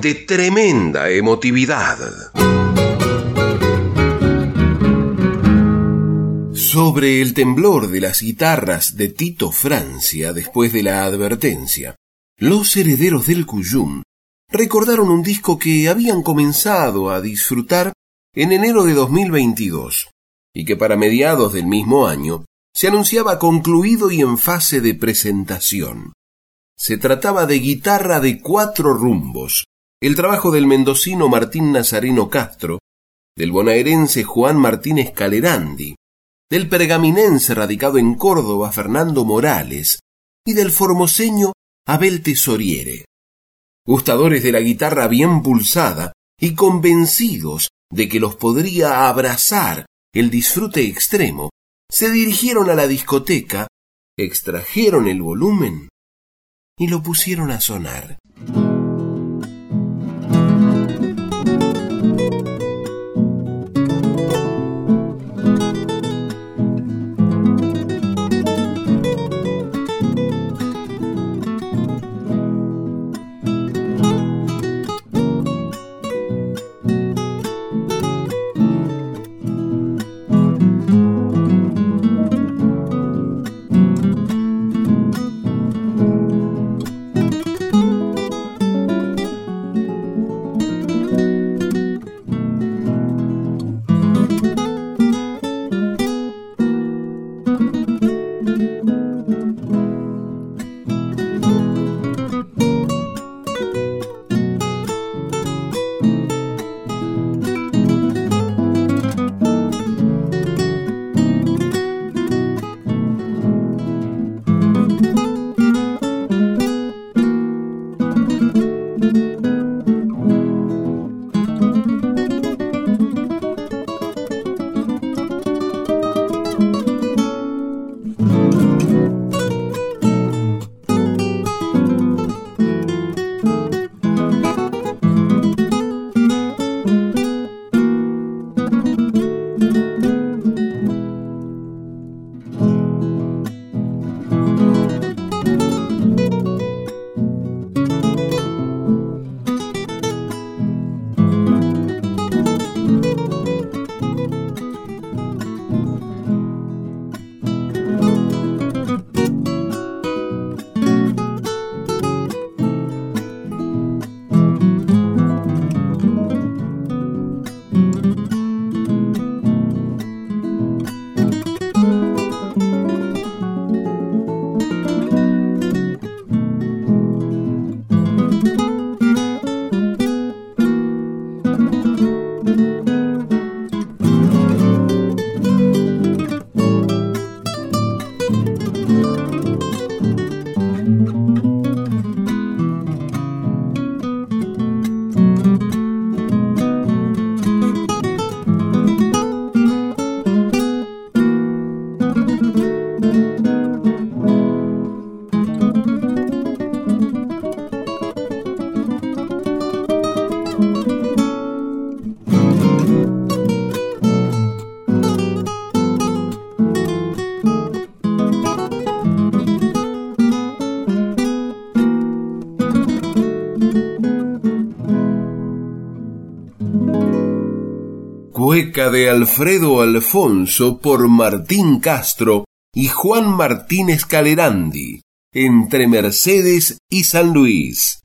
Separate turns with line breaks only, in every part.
de tremenda emotividad. Sobre el temblor de las guitarras de Tito Francia después de la advertencia, los herederos del Cuyum recordaron un disco que habían comenzado a disfrutar en enero de 2022 y que para mediados del mismo año se anunciaba concluido y en fase de presentación. Se trataba de Guitarra de cuatro rumbos, el trabajo del mendocino Martín Nazareno Castro, del bonaerense Juan Martínez Calerandi, del pergaminense radicado en Córdoba Fernando Morales y del formoseño Abel Tesoriere. Gustadores de la guitarra bien pulsada y convencidos de que los podría abrazar el disfrute extremo, se dirigieron a la discoteca, extrajeron el volumen y lo pusieron a sonar. De Alfredo Alfonso por Martín Castro y Juan Martínez Calerandi, entre Mercedes y San Luis.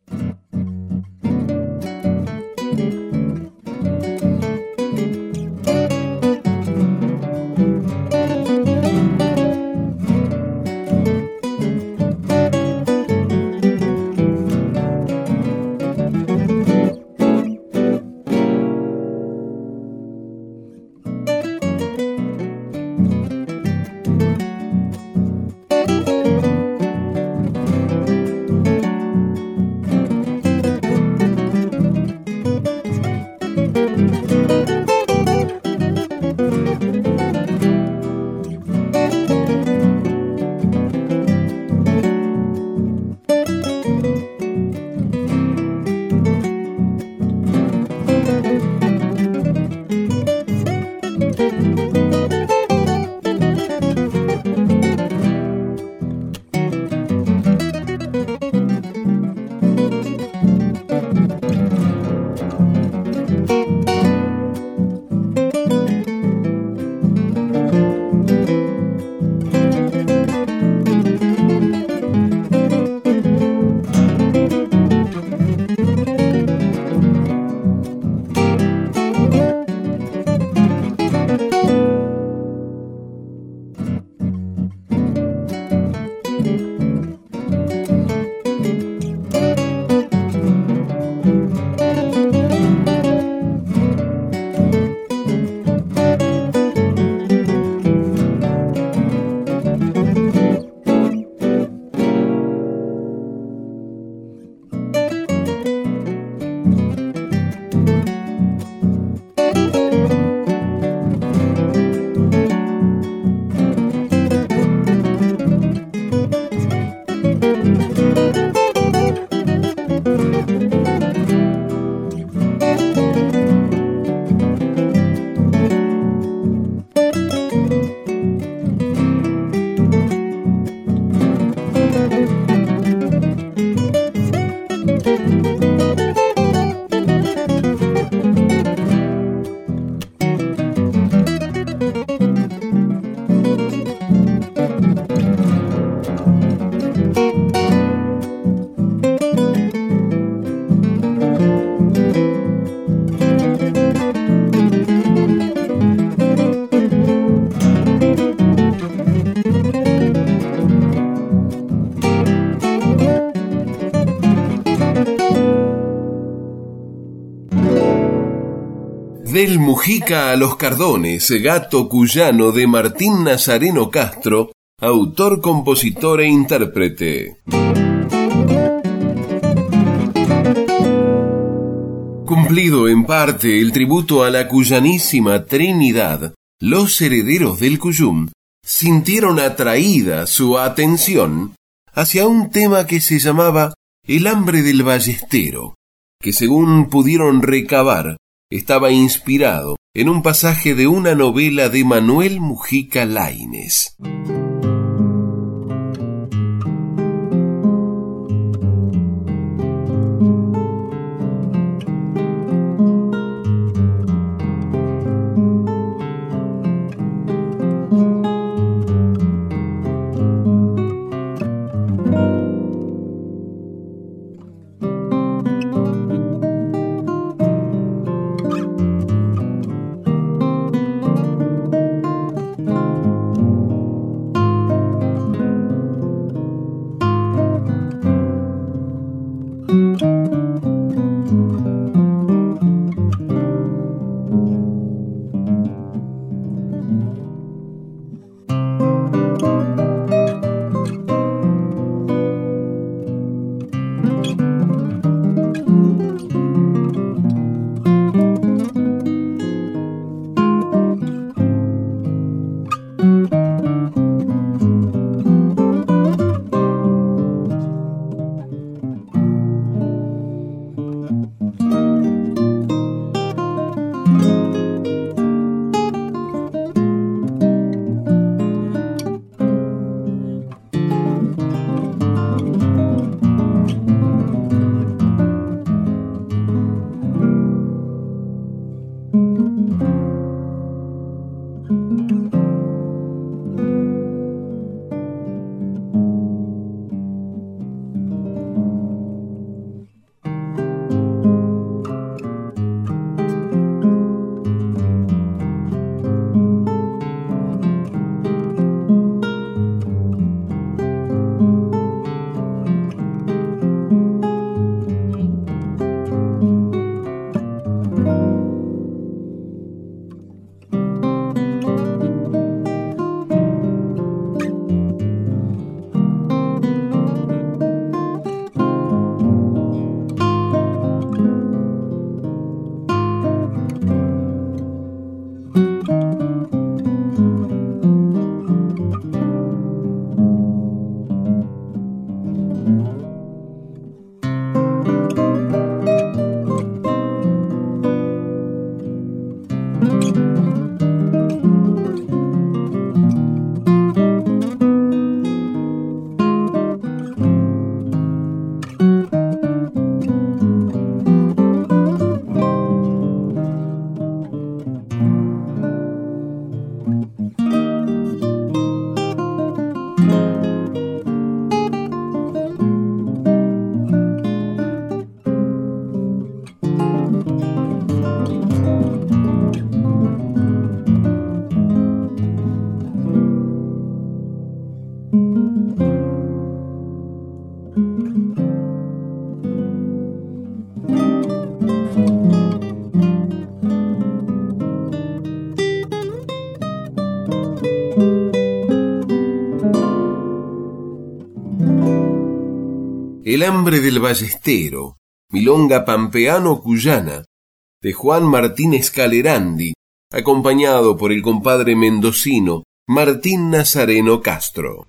A los Cardones, gato cuyano de Martín Nazareno Castro, autor, compositor e intérprete. Cumplido en parte el tributo a la cuyanísima Trinidad, los herederos del Cuyum sintieron atraída su atención hacia un tema que se llamaba El hambre del ballestero, que según pudieron recabar estaba inspirado en un pasaje de una novela de Manuel Mujica Laines. El hambre del ballestero, Milonga Pampeano Cuyana, de Juan Martínez Calerandi, acompañado por el compadre mendocino Martín Nazareno Castro.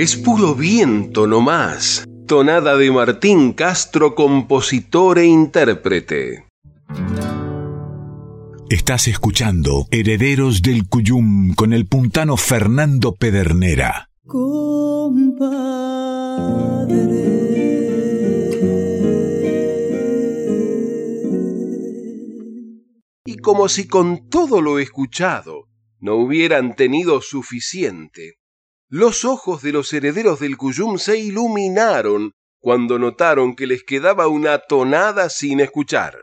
Es puro viento nomás. Tonada de Martín Castro, compositor e intérprete.
Estás escuchando Herederos del Cuyum con el puntano Fernando Pedernera.
Y como si con todo lo escuchado no hubieran tenido suficiente, los ojos de los herederos del Cuyum se iluminaron cuando notaron que les quedaba una tonada sin escuchar.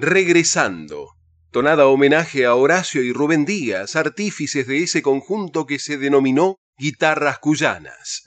Regresando. Tonada homenaje a Horacio y Rubén Díaz, artífices de ese conjunto que se denominó Guitarras Cuyanas.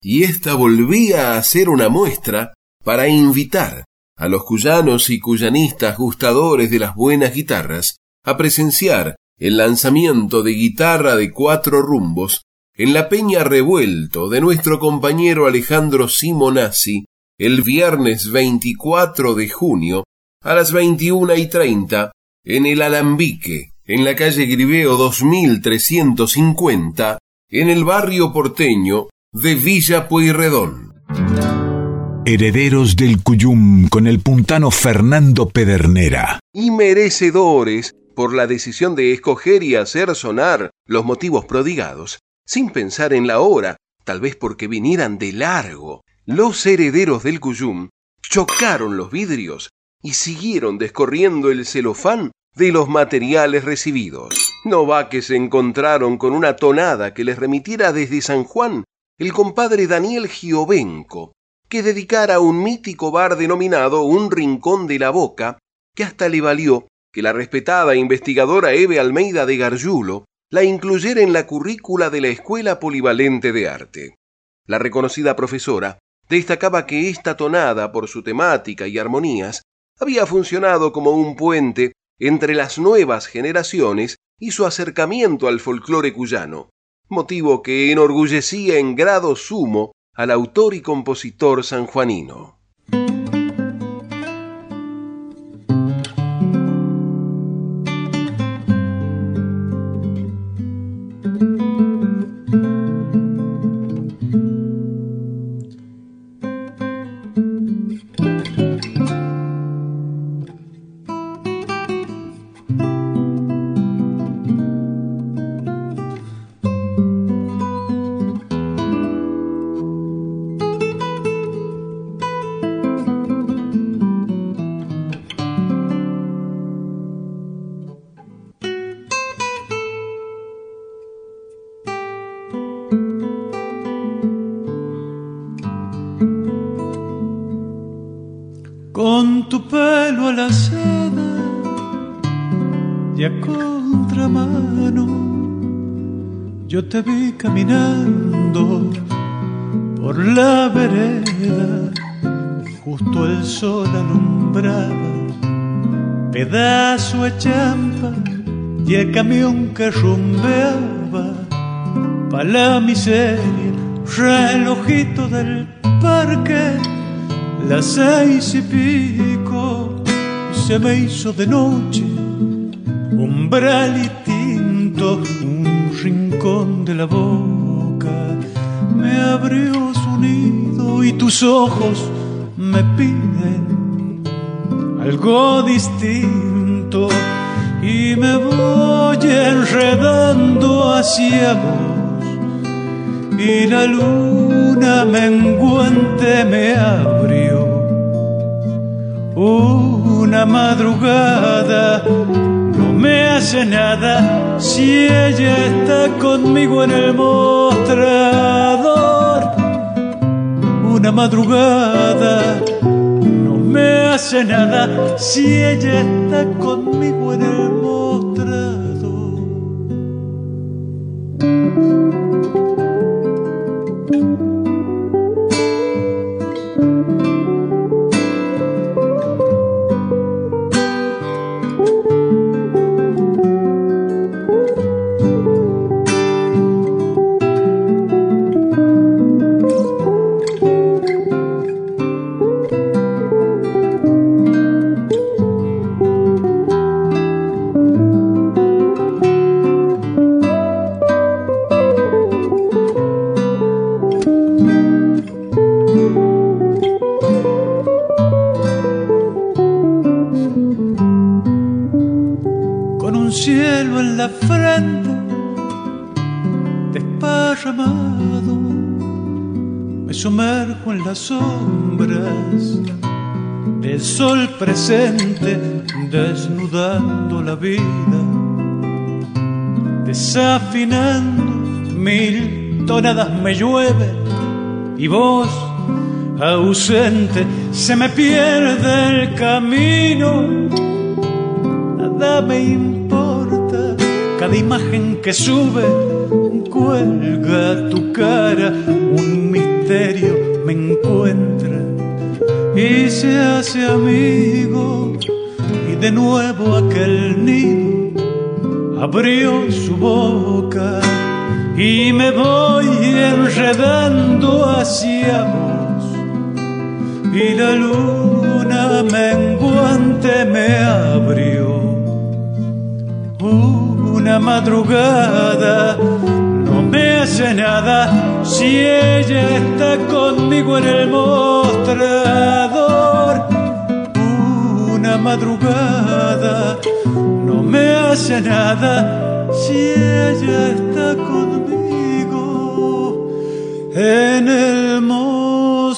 Y esta volvía a ser una muestra para invitar a los cuyanos y cuyanistas gustadores de las buenas guitarras a presenciar el lanzamiento de guitarra de cuatro rumbos en la Peña Revuelto de nuestro compañero Alejandro Simonazzi el viernes 24 de junio a las 21 y 30 en el Alambique, en la calle Griveo 2350, en el barrio porteño de Villa Pueyrredón.
Herederos del Cuyum con el puntano Fernando Pedernera.
Y merecedores por la decisión de escoger y hacer sonar los motivos prodigados sin pensar en la hora, tal vez porque vinieran de largo. Los herederos del Cuyum chocaron los vidrios y siguieron descorriendo el celofán de los materiales recibidos. No va que se encontraron con una tonada que les remitiera desde San Juan el compadre Daniel Giovenco, que dedicara un mítico bar denominado Un Rincón de la Boca, que hasta le valió que la respetada investigadora Eve Almeida de Garjulo la incluyera en la currícula de la Escuela Polivalente de Arte. La reconocida profesora destacaba que esta tonada, por su temática y armonías, había funcionado como un puente entre las nuevas generaciones y su acercamiento al folclore cuyano, motivo que enorgullecía en grado sumo al autor y compositor sanjuanino.
Me hizo de noche, umbral y tinto, un rincón de la boca, me abrió su nido y tus ojos me piden algo distinto. Y me voy enredando hacia vos madrugada no me hace nada si ella está conmigo en el mostrador. Una madrugada me hace nada si ella está conmigo en el me llueve y vos ausente se me pierde el camino, nada me importa, cada imagen que sube cuelga tu cara, un misterio me encuentra y se hace amigo. Y de nuevo aquel nido abrió su boca y me voy enredando hacia vos y la luna menguante me abrió una madrugada me hace nada si ella está conmigo en el mostrador. Una madrugada no me hace nada si ella está conmigo en el mostrador.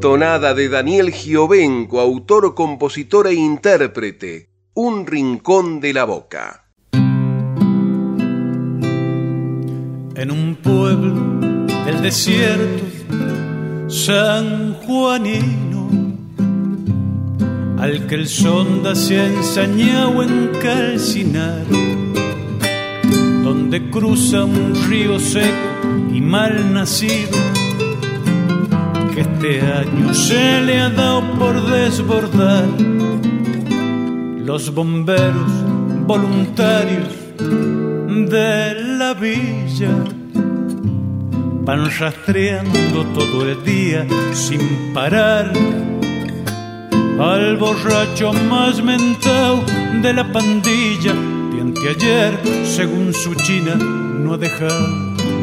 Tonada de Daniel Giovenco, autor, compositor e intérprete. Un rincón de la boca.
En un pueblo del desierto San Juanino, al que el sonda se ha ensañado en calcinar, donde cruza un río seco y mal nacido este año se le ha dado por desbordar. Los bomberos voluntarios de la villa van rastreando todo el día sin parar al borracho más mentado de la pandilla de ayer según su china, no ha dejado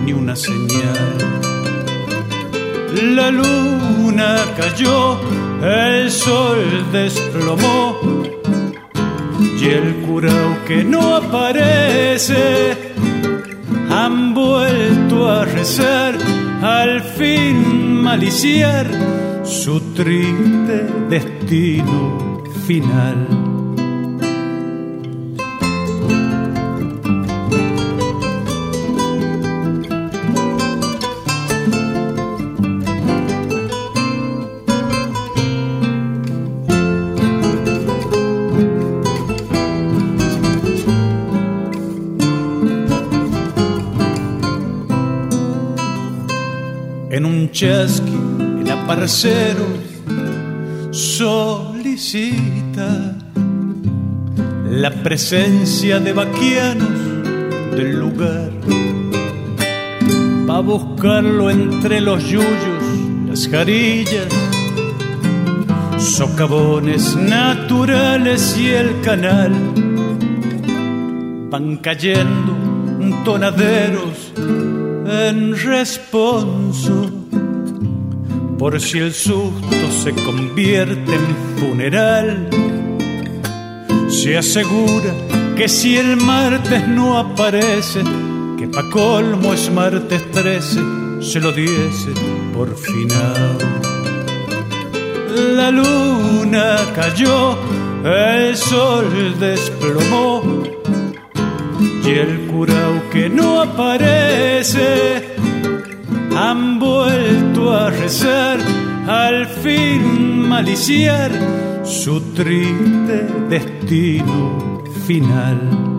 ni una señal. La luna cayó, el sol desplomó y el curao que no aparece han vuelto a rezar, al fin maliciar su triste destino final. Chasqui el aparcero solicita la presencia de vaquianos del lugar. Va buscarlo entre los yuyos, las jarillas, socavones naturales y el canal. Van cayendo tonaderos en responso por si el susto se convierte en funeral. Se asegura que si el martes no aparece, que pa' colmo es martes 13, se lo diese por final. La luna cayó, el sol desplomó y el curao que no aparece han vuelto a al fin maliciar su triste destino final.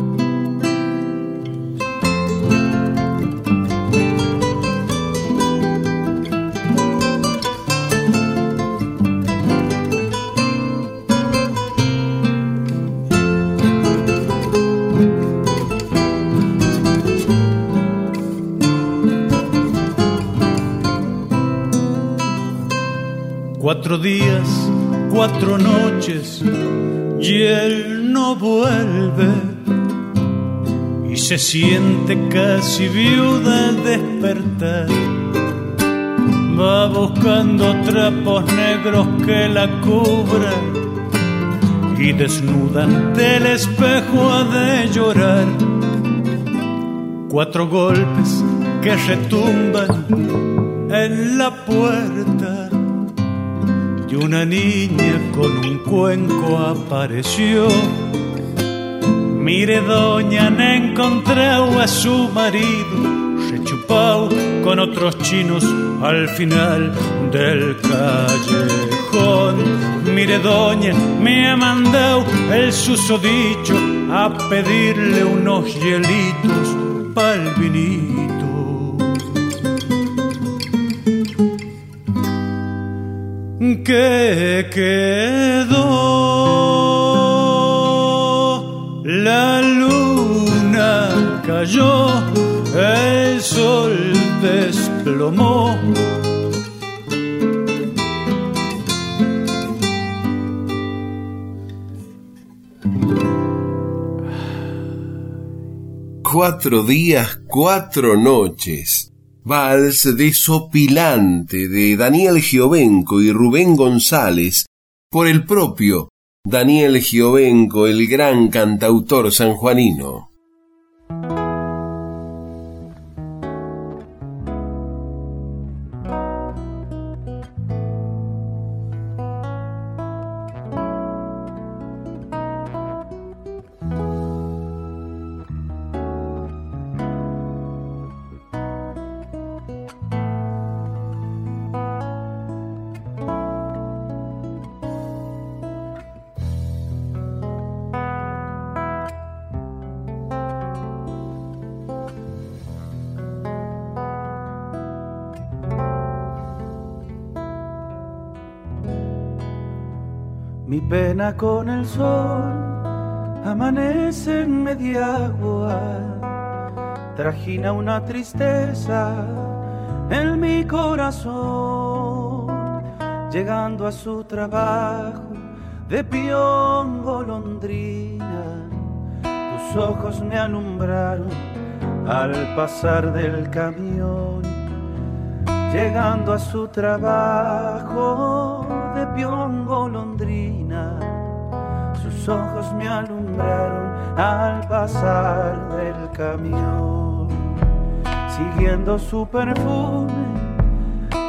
Cuatro días, cuatro noches y él no vuelve y se siente casi viuda al despertar. Va buscando trapos negros que la cubran y desnudan del espejo ha de llorar. Cuatro golpes que retumban en la puerta una niña con un cuenco apareció. Mire, doña, han encontrado a su marido, rechupado con otros chinos al final del callejón. Mire, doña, me ha mandado el susodicho a pedirle unos hielitos pa'l vinito. Que quedó. La luna cayó, el sol desplomó.
Cuatro días, cuatro noches Vals desopilante de Daniel Giovenco y Rubén González por el propio Daniel Giovenco, el gran cantautor sanjuanino.
Con el sol amanece en media agua, trajina una tristeza en mi corazón, llegando a su trabajo de peón golondrina, tus ojos me alumbraron al pasar del camión, llegando a su trabajo de peón ojos me alumbraron al pasar del camión. Siguiendo su perfume,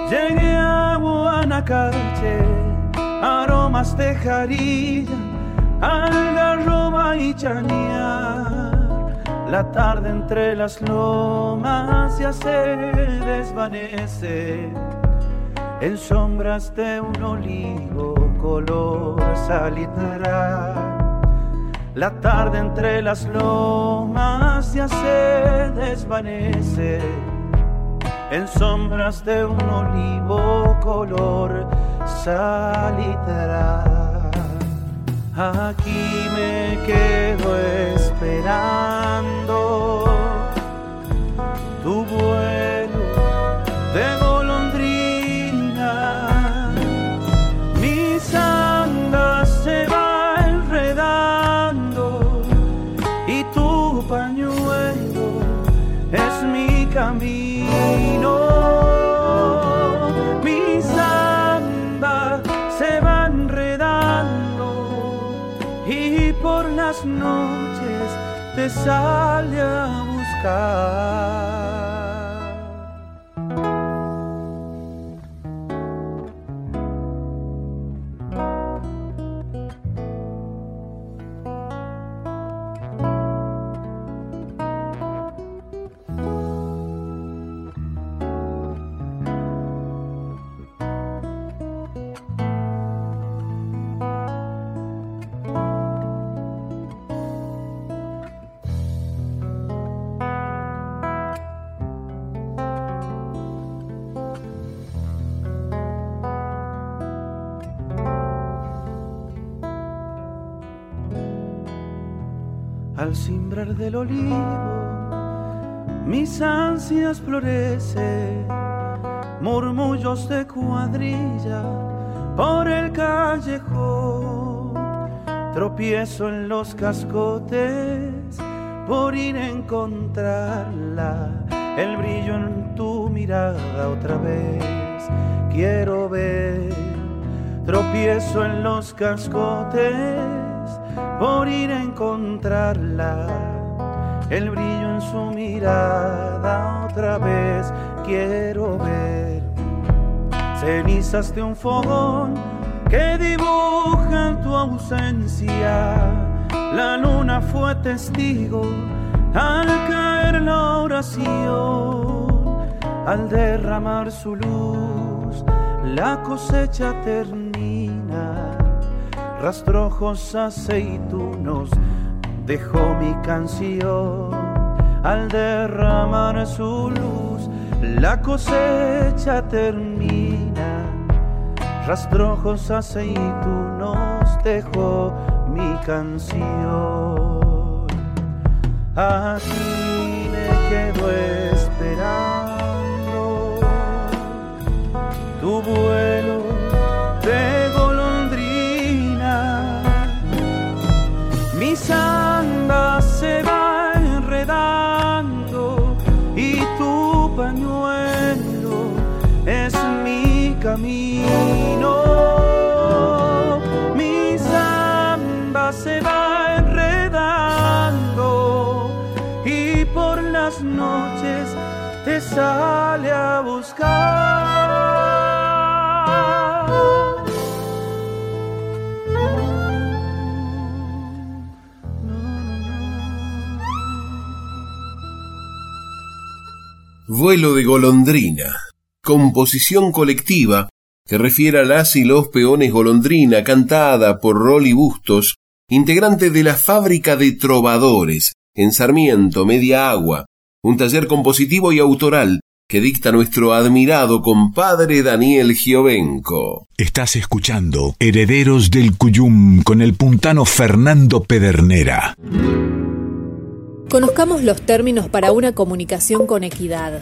llegué a Guanacache, aromas de jarilla, algarroba y chañar. La tarde entre las lomas ya se desvanece en sombras de un olivo color salitrán. La tarde entre las lomas ya se desvanece en sombras de un olivo color salitrá. Aquí me quedo esperando te sale a buscar. Del olivo, mis ansias florecen, murmullos de cuadrilla por el callejón, tropiezo en los cascotes por ir a encontrarla, el brillo en tu mirada otra vez quiero ver, tropiezo en los cascotes por ir a encontrarla. El brillo en su mirada otra vez quiero ver. Cenizas de un fogón que dibujan tu ausencia. La luna fue testigo al caer la oración, al derramar su luz, la cosecha termina rastrojos aceitunos dejó mi canción. Al derramar su luz la cosecha termina. Rastrojos aceitunos dejó mi canción. Aquí me quedo esperando tu vuelo a buscar.
Vuelo de golondrina, composición colectiva que refiere a las y los peones golondrina cantada por Rolly Bustos, integrante de la fábrica de trovadores en Sarmiento, Media Agua, un taller compositivo y autoral que dicta nuestro admirado compadre Daniel Giovenco.
Estás escuchando Herederos del Cuyum con el puntano Fernando Pedernera.
Conozcamos los términos para una comunicación con equidad.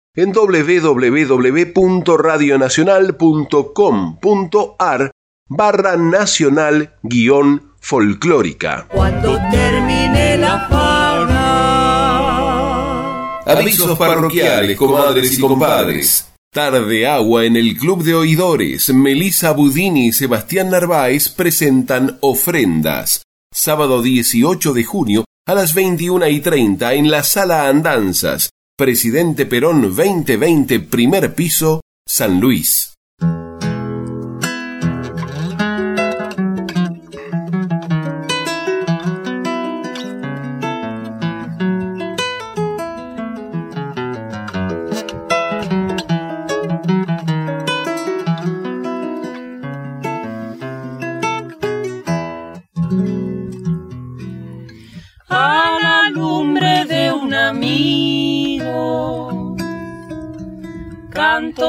en www.radionacional.com.ar barra nacional guion folclórica.
Cuando termine la fauna.
Avisos parroquiales, comadres y compadres. Tarde agua en el Club de Oidores. Melissa Budini y Sebastián Narváez presentan ofrendas. Sábado 18 de junio a las 21 y 30 en la Sala Andanzas. Presidente Perón 2020, primer piso, San Luis.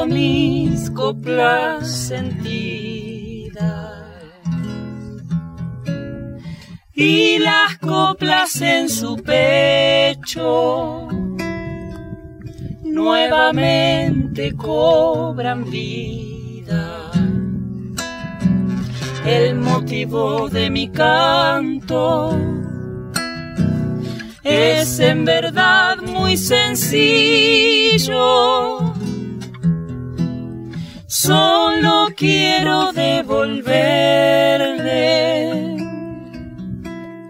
Mis coplas sentidas y las coplas en su pecho nuevamente cobran vida. El motivo de mi canto es en verdad muy sencillo Solo quiero devolverle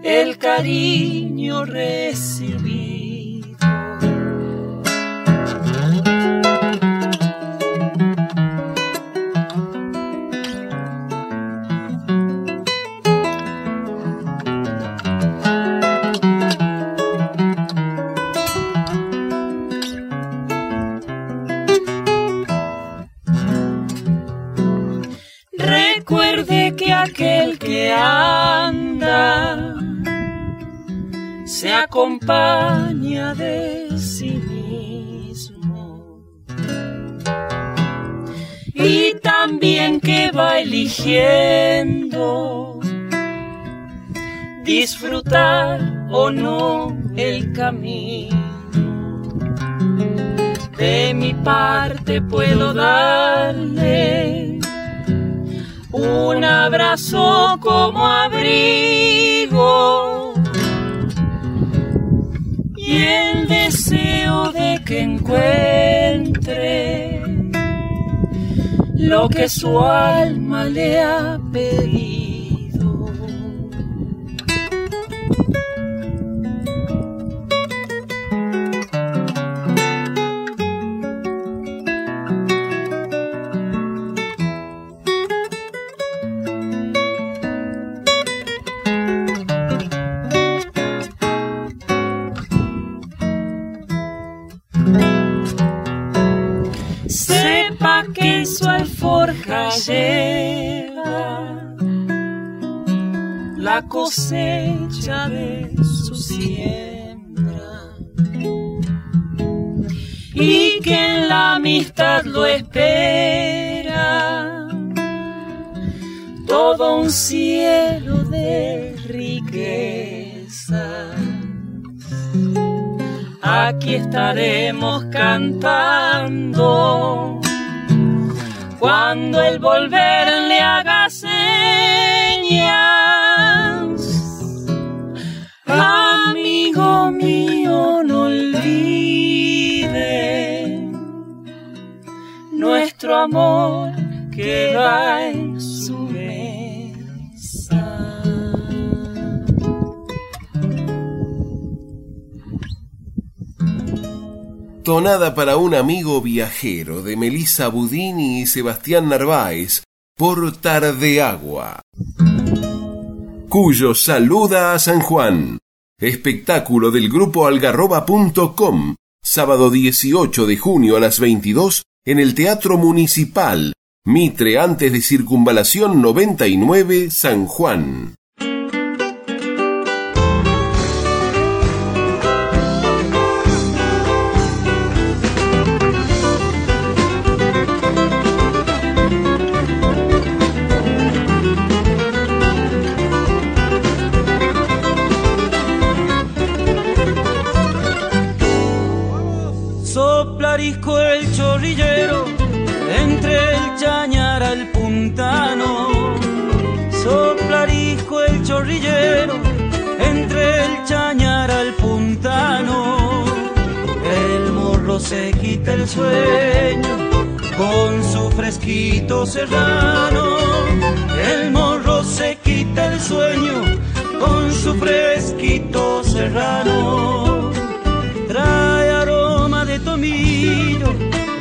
el cariño recibido. Que su alma le ha pedido. Y que en la amistad lo espera todo un cielo de riqueza. Aquí estaremos cantando cuando el volver le haga señas. Amigo nuestro amor que va en su
Tonada para un amigo viajero de Melissa Budini y Sebastián Narváez por Tardeagua. Cuyo saluda a San Juan. Espectáculo del grupo algarroba.com. Sábado 18 de junio a las 22 en el Teatro Municipal, Mitre antes de Circunvalación 99, San Juan.
Entre el chañar al puntano. El morro se quita el sueño con su fresquito serrano. El morro se quita el sueño con su fresquito serrano. Trae aroma de tomillo,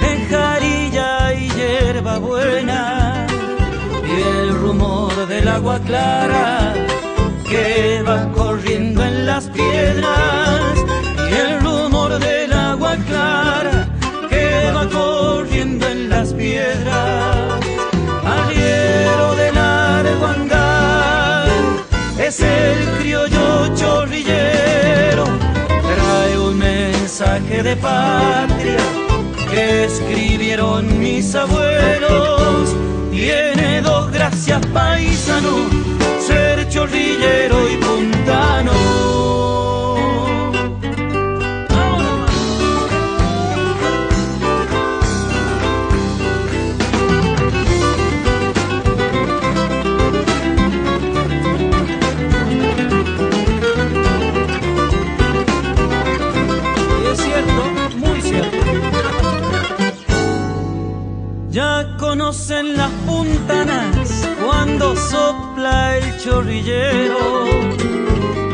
de jarilla y hierba buena. Y el rumor del agua clara que va corriendo en las piedras. Y el rumor del agua clara que va corriendo en las piedras. Arriero del Arguandal es el criollo chorrillero. Trae un mensaje de patria que escribieron mis abuelos. Tiene dos gracias paisano, chorrillero y puntano.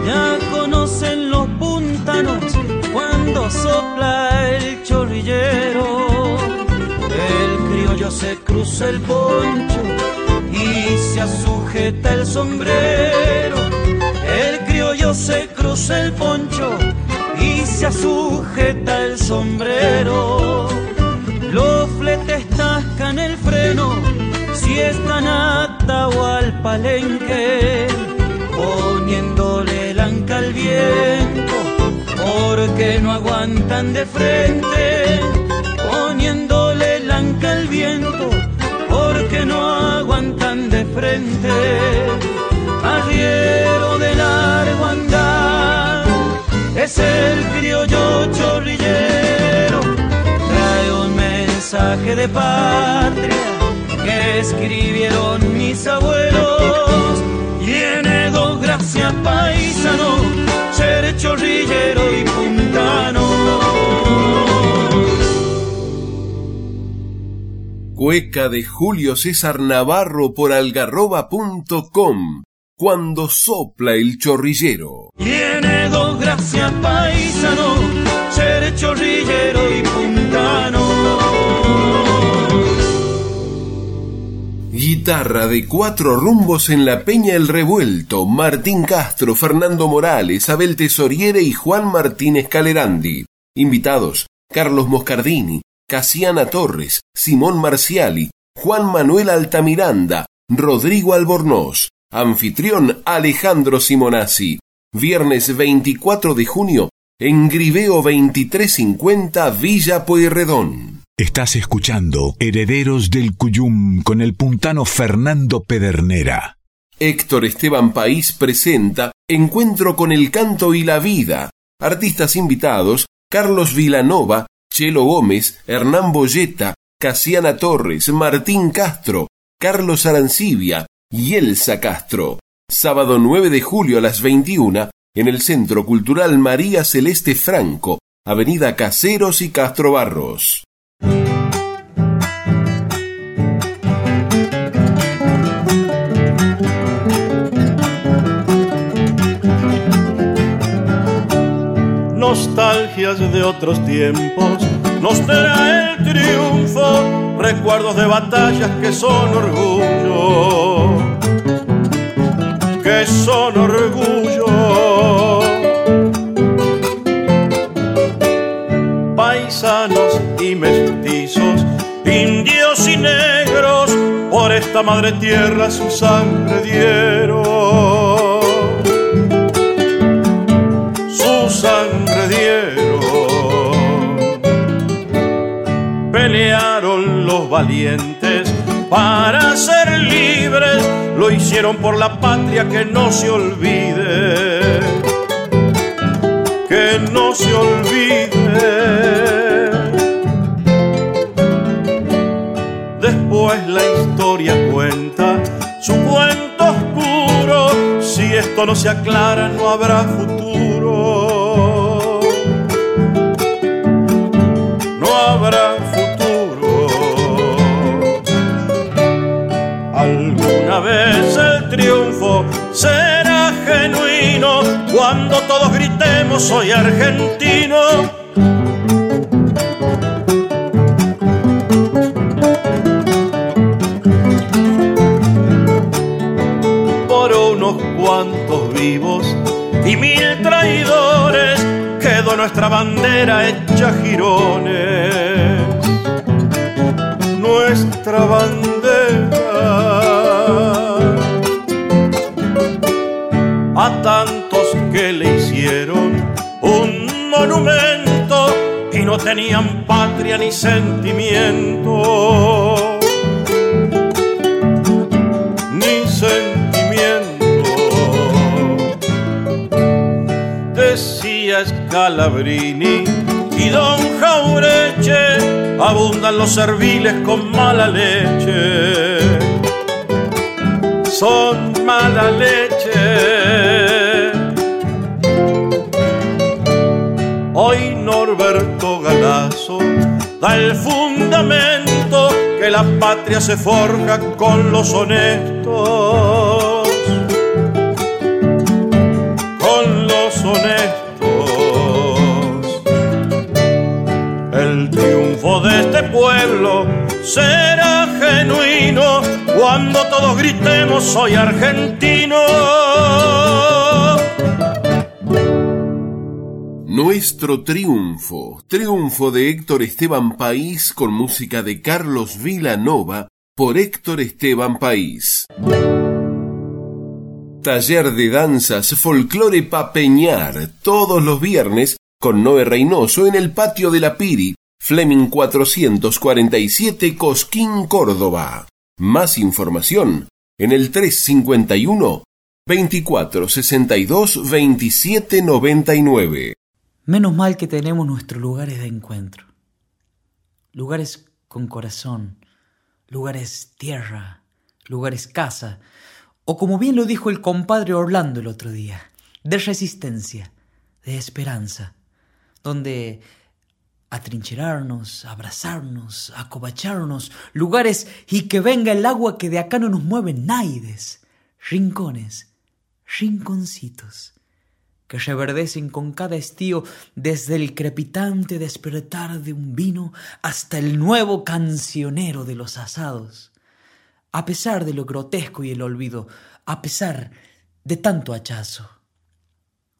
Ya conocen los puntanos cuando sopla el chorrillero. El criollo se cruza el poncho y se sujeta el sombrero. El criollo se cruza el poncho y se sujeta el sombrero. Los fletes tascan el freno si están atado al palenque, poniéndole el anca al viento, porque no aguantan de frente, poniéndole el anca al viento, porque no aguantan de frente. Arriero de largo andar, es el criollo chorrillero, trae un mensaje de patria escribieron mis abuelos. Tiene dos gracias paisano, ser chorrillero y puntano.
Cueca de Julio César Navarro por algarroba.com. Cuando sopla el chorrillero.
Tiene dos gracias paisano, ser chorrillero y puntano.
Guitarra de cuatro rumbos en la Peña El Revuelto. Martín Castro, Fernando Morales, Abel Tesoriere y Juan Martínez Calerandi. Invitados: Carlos Moscardini, Casiana Torres, Simón Marciali, Juan Manuel Altamiranda, Rodrigo Albornoz. Anfitrión Alejandro Simonazzi. Viernes 24 de junio en Griveo 2350 Villa Pueyrredón.
Estás escuchando Herederos del Cuyum con el puntano Fernando Pedernera.
Héctor Esteban País presenta Encuentro con el canto y la vida. Artistas invitados: Carlos Vilanova, Chelo Gómez, Hernán Boyeta, Casiana Torres, Martín Castro, Carlos Arancibia y Elsa Castro. Sábado 9 de julio a las 21 en el Centro Cultural María Celeste Franco, Avenida Caseros y Castro Barros.
Nostalgias de otros tiempos nos trae el triunfo, recuerdos de batallas que son orgullo, que son orgullo. Paisanos y mestizos indios y negros, por esta madre tierra su sangre dieron. Valientes para ser libres, lo hicieron por la patria que no se olvide, que no se olvide. Después la historia cuenta su cuento oscuro, si esto no se aclara no habrá futuro. Soy argentino y mil traidores quedó nuestra bandera hecha jirones. Nuestra bandera tenían patria ni sentimiento Calabrini y Don Jaureche, abundan los serviles con mala leche. Son mala leche. Galazo da el fundamento que la patria se forja con los honestos. Con los honestos. de este pueblo será genuino cuando todos gritemos soy argentino.
Nuestro triunfo, triunfo de Héctor Esteban País con música de Carlos Vilanova por Héctor Esteban País. Taller de danzas folclore papeñar todos los viernes con Noé Reynoso en el patio de la Piri Fleming 447 Cosquín, Córdoba. Más información en el 351 2462 2799.
Menos mal que tenemos nuestros lugares de encuentro. Lugares con corazón, lugares tierra, lugares casa, o como bien lo dijo el compadre Orlando el otro día, de resistencia, de esperanza, donde atrincherarnos, abrazarnos, acobacharnos, lugares y que venga el agua que de acá no nos mueve naides, rincones, rinconcitos, que reverdecen con cada estío desde el crepitante despertar de un vino hasta el nuevo cancionero de los asados. A pesar de lo grotesco y el olvido, a pesar de tanto hachazo.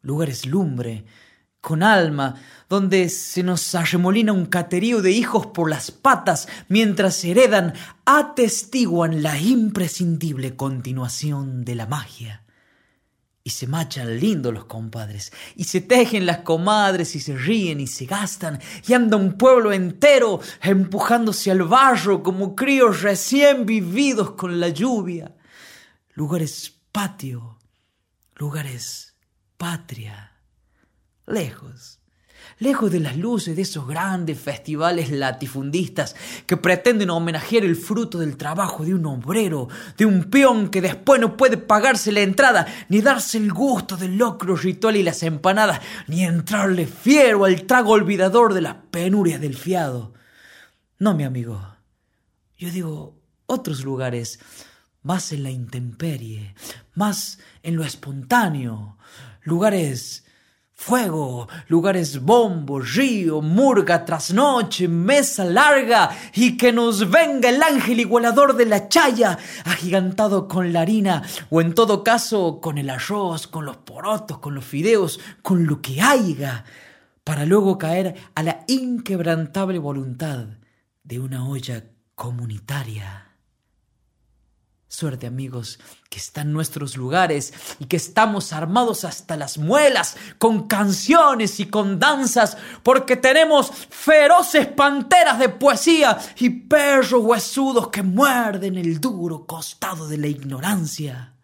Lugares lumbre, con alma, donde se nos arremolina un caterío de hijos por las patas mientras heredan, atestiguan la imprescindible continuación de la magia. Y se machan lindos los compadres, y se tejen las comadres, y se ríen y se gastan, y anda un pueblo entero empujándose al barro como críos recién vividos con la lluvia. Lugares patio, lugares patria lejos, lejos de las luces de esos grandes festivales latifundistas que pretenden homenajear el fruto del trabajo de un obrero, de un peón que después no puede pagarse la entrada, ni darse el gusto del locro ritual y las empanadas, ni entrarle fiero al trago olvidador de las penurias del fiado. No, mi amigo, yo digo otros lugares, más en la intemperie, más en lo espontáneo, lugares Fuego, lugares bombo, río, murga, trasnoche, mesa larga, y que nos venga el ángel igualador de la chaya, agigantado con la harina, o en todo caso con el arroz, con los porotos, con los fideos, con lo que haya, para luego caer a la inquebrantable voluntad de una olla comunitaria. Suerte amigos, que están nuestros lugares y que estamos armados hasta las muelas con canciones y con danzas, porque tenemos feroces panteras de poesía y perros huesudos que muerden el duro costado de la ignorancia.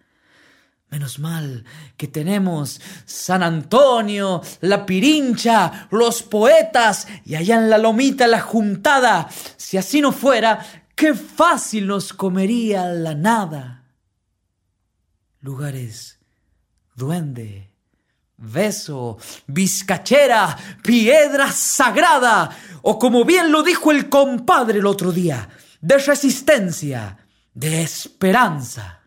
Menos mal que tenemos San Antonio, la Pirincha, los poetas y allá en la lomita la juntada. Si así no fuera, qué fácil nos comería la nada. Lugares, duende, beso, vizcachera, piedra sagrada, o como bien lo dijo el compadre el otro día, de resistencia, de esperanza.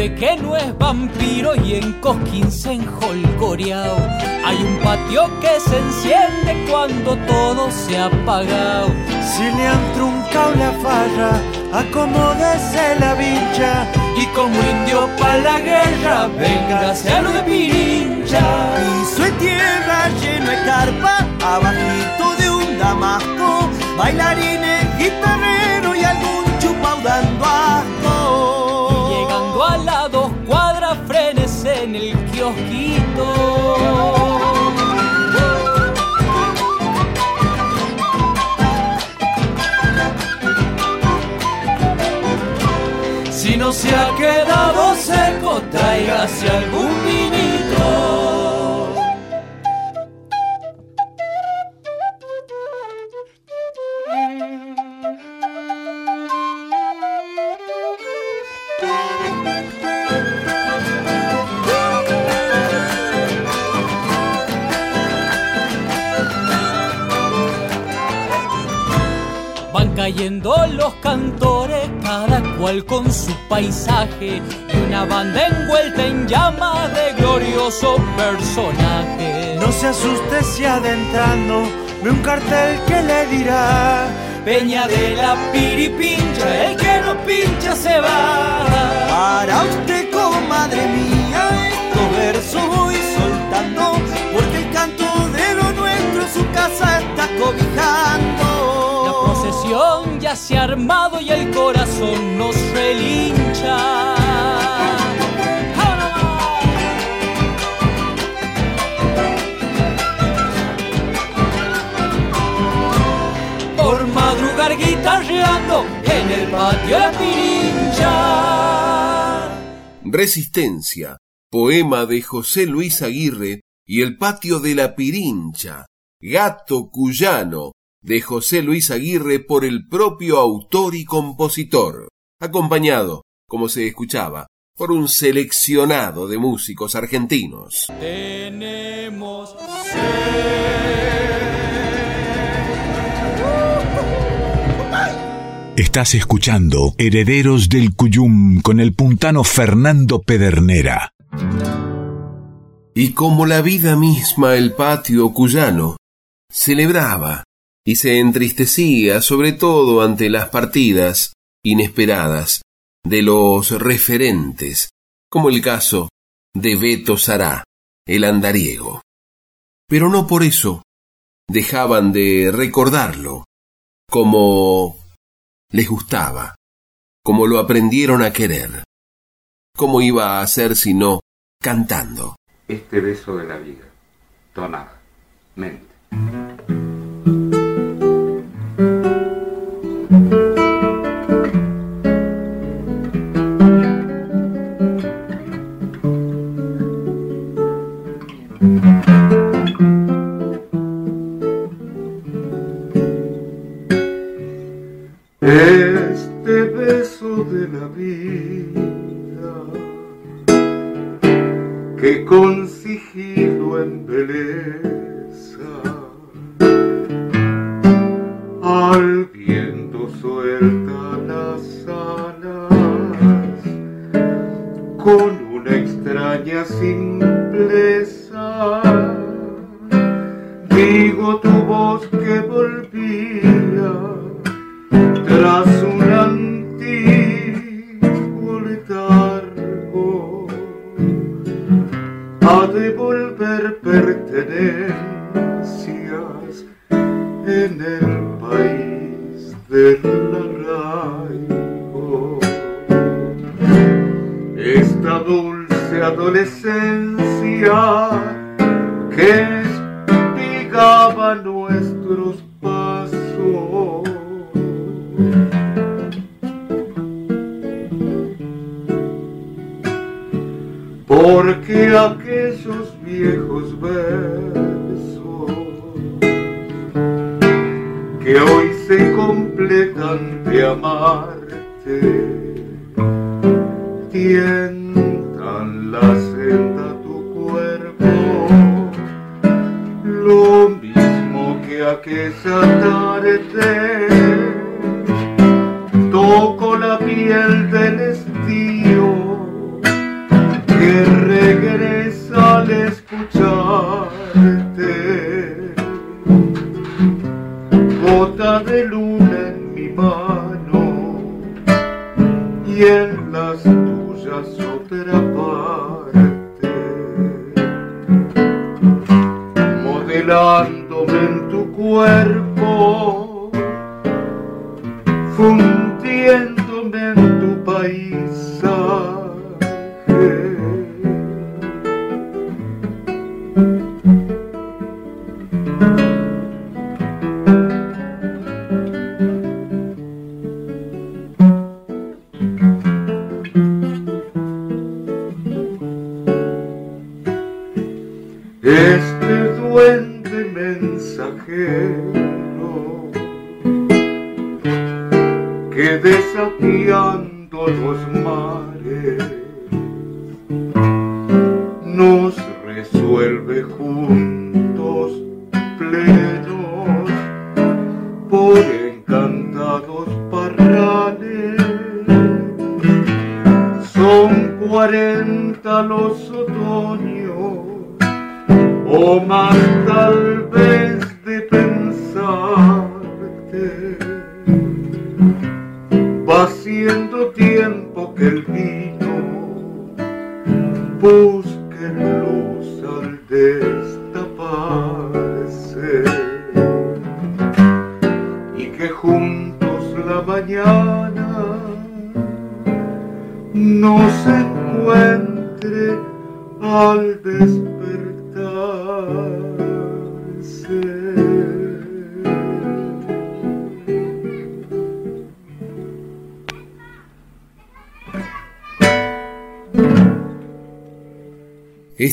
Usted que no es vampiro y en Cosquín se enjolgoreao, hay un patio que se enciende cuando todo se ha apagado.
Si le han truncado la falla, acomódese la vincha.
Y como indio pa' la guerra, venga a lo de Pirincha.
Piso de tierra lleno de carpa, abajito de un damasco, bailarines, guitarrero
se ha quedado seco, tráigase algún con su paisaje, y una banda envuelta en llamas de glorioso personaje.
No se asuste si adentrando ve un cartel que le dirá
Peña de la piripincha, el que no pincha se va.
Para usted, comadre mía, estos versos voy soltando, porque el canto de lo nuestro su casa está cobijando
ya se ha armado y el corazón nos relincha. Por madrugar guitarreando en el patio de Pirincha.
Resistencia, poema de José Luis Aguirre y el patio de la Pirincha, gato cuyano, de José Luis Aguirre por el propio autor y compositor, acompañado, como se escuchaba, por un seleccionado de músicos argentinos.
Tenemos
Estás escuchando Herederos del Cuyum con el puntano Fernando Pedernera.
Y como la vida misma el patio cuyano celebraba y se entristecía sobre todo ante las partidas inesperadas de los referentes, como el caso de Beto Sará, el andariego. Pero no por eso dejaban de recordarlo, como les gustaba, como lo aprendieron a querer. ¿Cómo iba a ser sino cantando?
Este beso de la vida, tonada, mente. Que espigaba nuestros pasos. Porque aquellos viejos versos que hoy se completan de amarte tientan por encantados parrales. Son cuarenta los otoños o más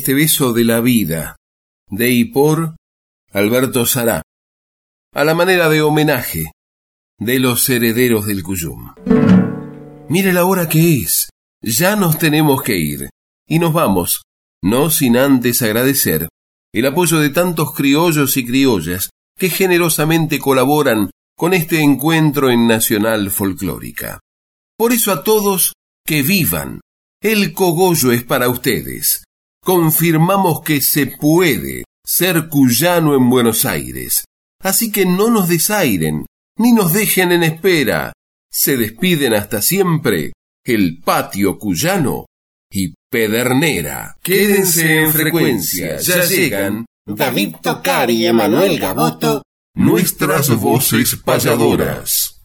Este beso de la vida, de y por Alberto Sará, a la manera de homenaje de los herederos del Cuyum. Mire la hora que es, ya nos tenemos que ir, y nos vamos, no sin antes agradecer el apoyo de tantos criollos y criollas que generosamente colaboran con este encuentro en Nacional Folclórica. Por eso a todos que vivan, el cogollo es para ustedes. Confirmamos que se puede ser cuyano en Buenos Aires. Así que no nos desairen, ni nos dejen en espera. Se despiden hasta siempre el patio cuyano y Pedernera. Quédense en frecuencia, ya llegan David Tocari y Emanuel Gaboto, nuestras voces payadoras.